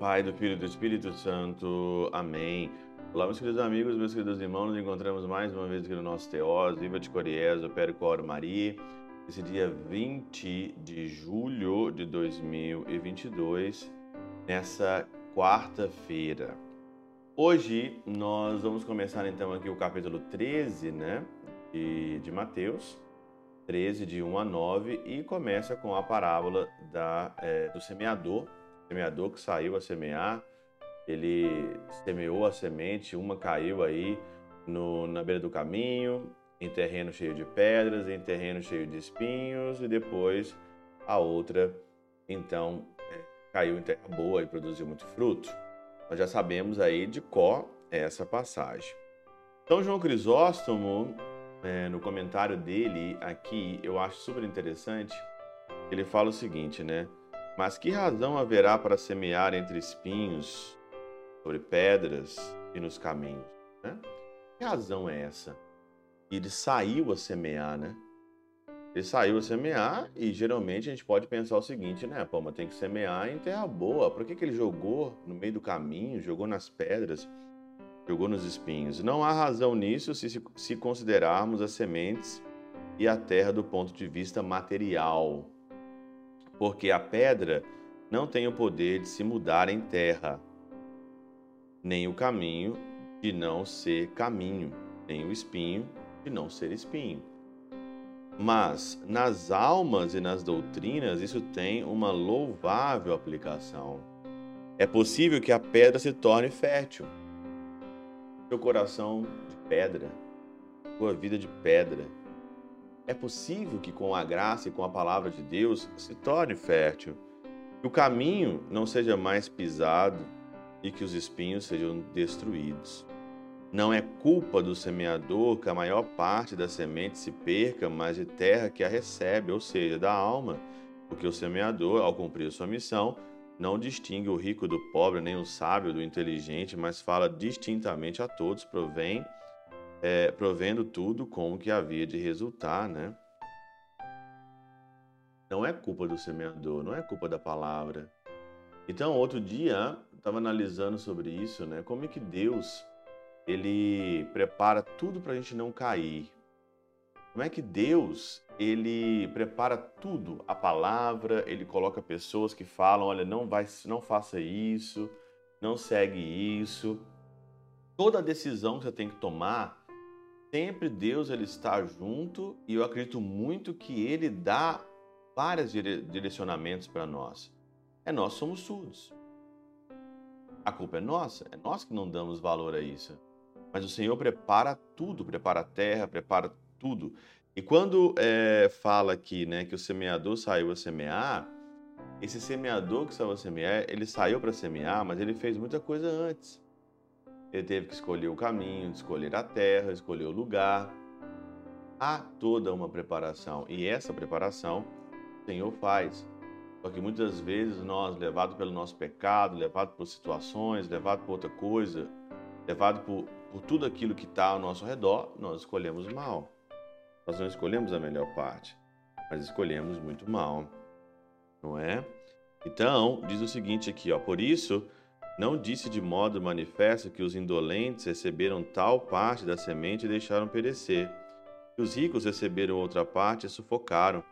Pai, do Filho e do Espírito Santo. Amém. Olá, meus queridos amigos, meus queridos irmãos, nos encontramos mais uma vez aqui no nosso Teós, Viva de Coriés, Opero Coro Maria, esse dia 20 de julho de 2022, nessa quarta-feira. Hoje nós vamos começar então aqui o capítulo 13, né, de, de Mateus, 13, de 1 a 9, e começa com a parábola da, é, do semeador, semeador que saiu a semear, ele semeou a semente, uma caiu aí no, na beira do caminho, em terreno cheio de pedras, em terreno cheio de espinhos, e depois a outra, então, é, caiu em terra boa e produziu muito fruto. Nós já sabemos aí de có essa passagem. Então, João Crisóstomo, é, no comentário dele aqui, eu acho super interessante, ele fala o seguinte, né? Mas que razão haverá para semear entre espinhos, sobre pedras e nos caminhos? Né? Que razão é essa? Ele saiu a semear, né? Ele saiu a semear e geralmente a gente pode pensar o seguinte, né? Pô, mas tem que semear em terra boa. Por que, que ele jogou no meio do caminho, jogou nas pedras, jogou nos espinhos? Não há razão nisso se, se considerarmos as sementes e a terra do ponto de vista material porque a pedra não tem o poder de se mudar em terra, nem o caminho de não ser caminho, nem o espinho de não ser espinho. Mas nas almas e nas doutrinas isso tem uma louvável aplicação. É possível que a pedra se torne fértil. Seu coração de pedra, sua vida de pedra, é possível que com a graça e com a palavra de Deus se torne fértil, que o caminho não seja mais pisado e que os espinhos sejam destruídos. Não é culpa do semeador que a maior parte da semente se perca, mas de terra que a recebe, ou seja, da alma, porque o semeador, ao cumprir sua missão, não distingue o rico do pobre, nem o sábio do inteligente, mas fala distintamente a todos, provém é, provendo tudo com o que havia de resultar, né? Não é culpa do semeador, não é culpa da palavra. Então, outro dia, estava analisando sobre isso, né? Como é que Deus ele prepara tudo para a gente não cair? Como é que Deus ele prepara tudo, a palavra, ele coloca pessoas que falam, olha, não vai, não faça isso, não segue isso. Toda decisão que você tem que tomar, sempre Deus ele está junto e eu acredito muito que ele dá vários direcionamentos para nós. É nós somos surdos. A culpa é nossa, é nós que não damos valor a isso. Mas o Senhor prepara tudo, prepara a terra, prepara tudo. E quando é, fala aqui né, que o semeador saiu a semear, esse semeador que saiu a semear, ele saiu para semear, mas ele fez muita coisa antes. Ele teve que escolher o caminho, escolher a terra, escolher o lugar. Há toda uma preparação e essa preparação o Senhor faz. Só que muitas vezes nós, levados pelo nosso pecado, levados por situações, levados por outra coisa, levados por, por tudo aquilo que está ao nosso redor, nós escolhemos mal. Nós não escolhemos a melhor parte, mas escolhemos muito mal, não é? Então, diz o seguinte aqui, ó, por isso não disse de modo manifesto que os indolentes receberam tal parte da semente e deixaram perecer, que os ricos receberam outra parte e sufocaram,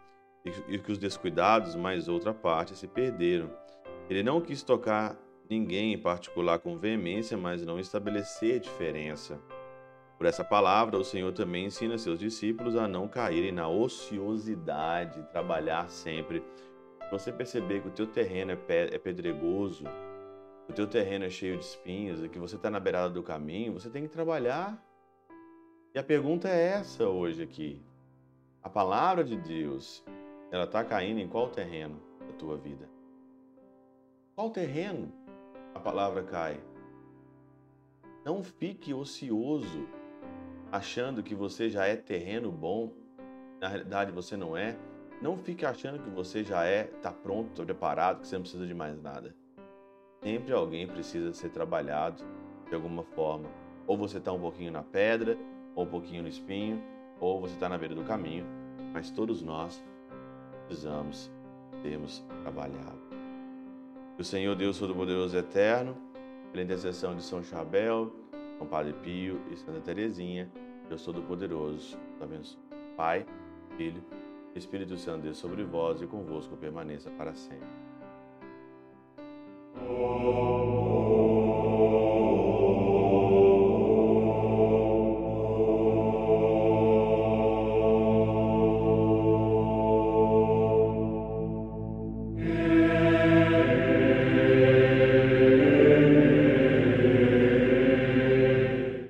e que os descuidados mais outra parte se perderam. Ele não quis tocar ninguém em particular com veemência, mas não estabelecer diferença. Por essa palavra, o Senhor também ensina seus discípulos a não caírem na ociosidade, trabalhar sempre. Se você perceber que o teu terreno é, é pedregoso, o teu terreno é cheio de espinhos e que você está na beirada do caminho, você tem que trabalhar. E a pergunta é essa hoje aqui. A palavra de Deus, ela está caindo em qual terreno da tua vida? Qual terreno a palavra cai? Não fique ocioso achando que você já é terreno bom. Na realidade você não é. Não fique achando que você já é, está pronto, está preparado, que você não precisa de mais nada. Sempre alguém precisa ser trabalhado de alguma forma. Ou você está um pouquinho na pedra, ou um pouquinho no espinho, ou você está na beira do caminho, mas todos nós precisamos termos trabalhado. Que o Senhor Deus Todo-Poderoso Eterno, pela intercessão de São Chabel, São Padre Pio e Santa Teresinha, Deus Todo-Poderoso, abençoe. Pai, Filho, Espírito Santo, Deus sobre vós e convosco permaneça para sempre. Oh.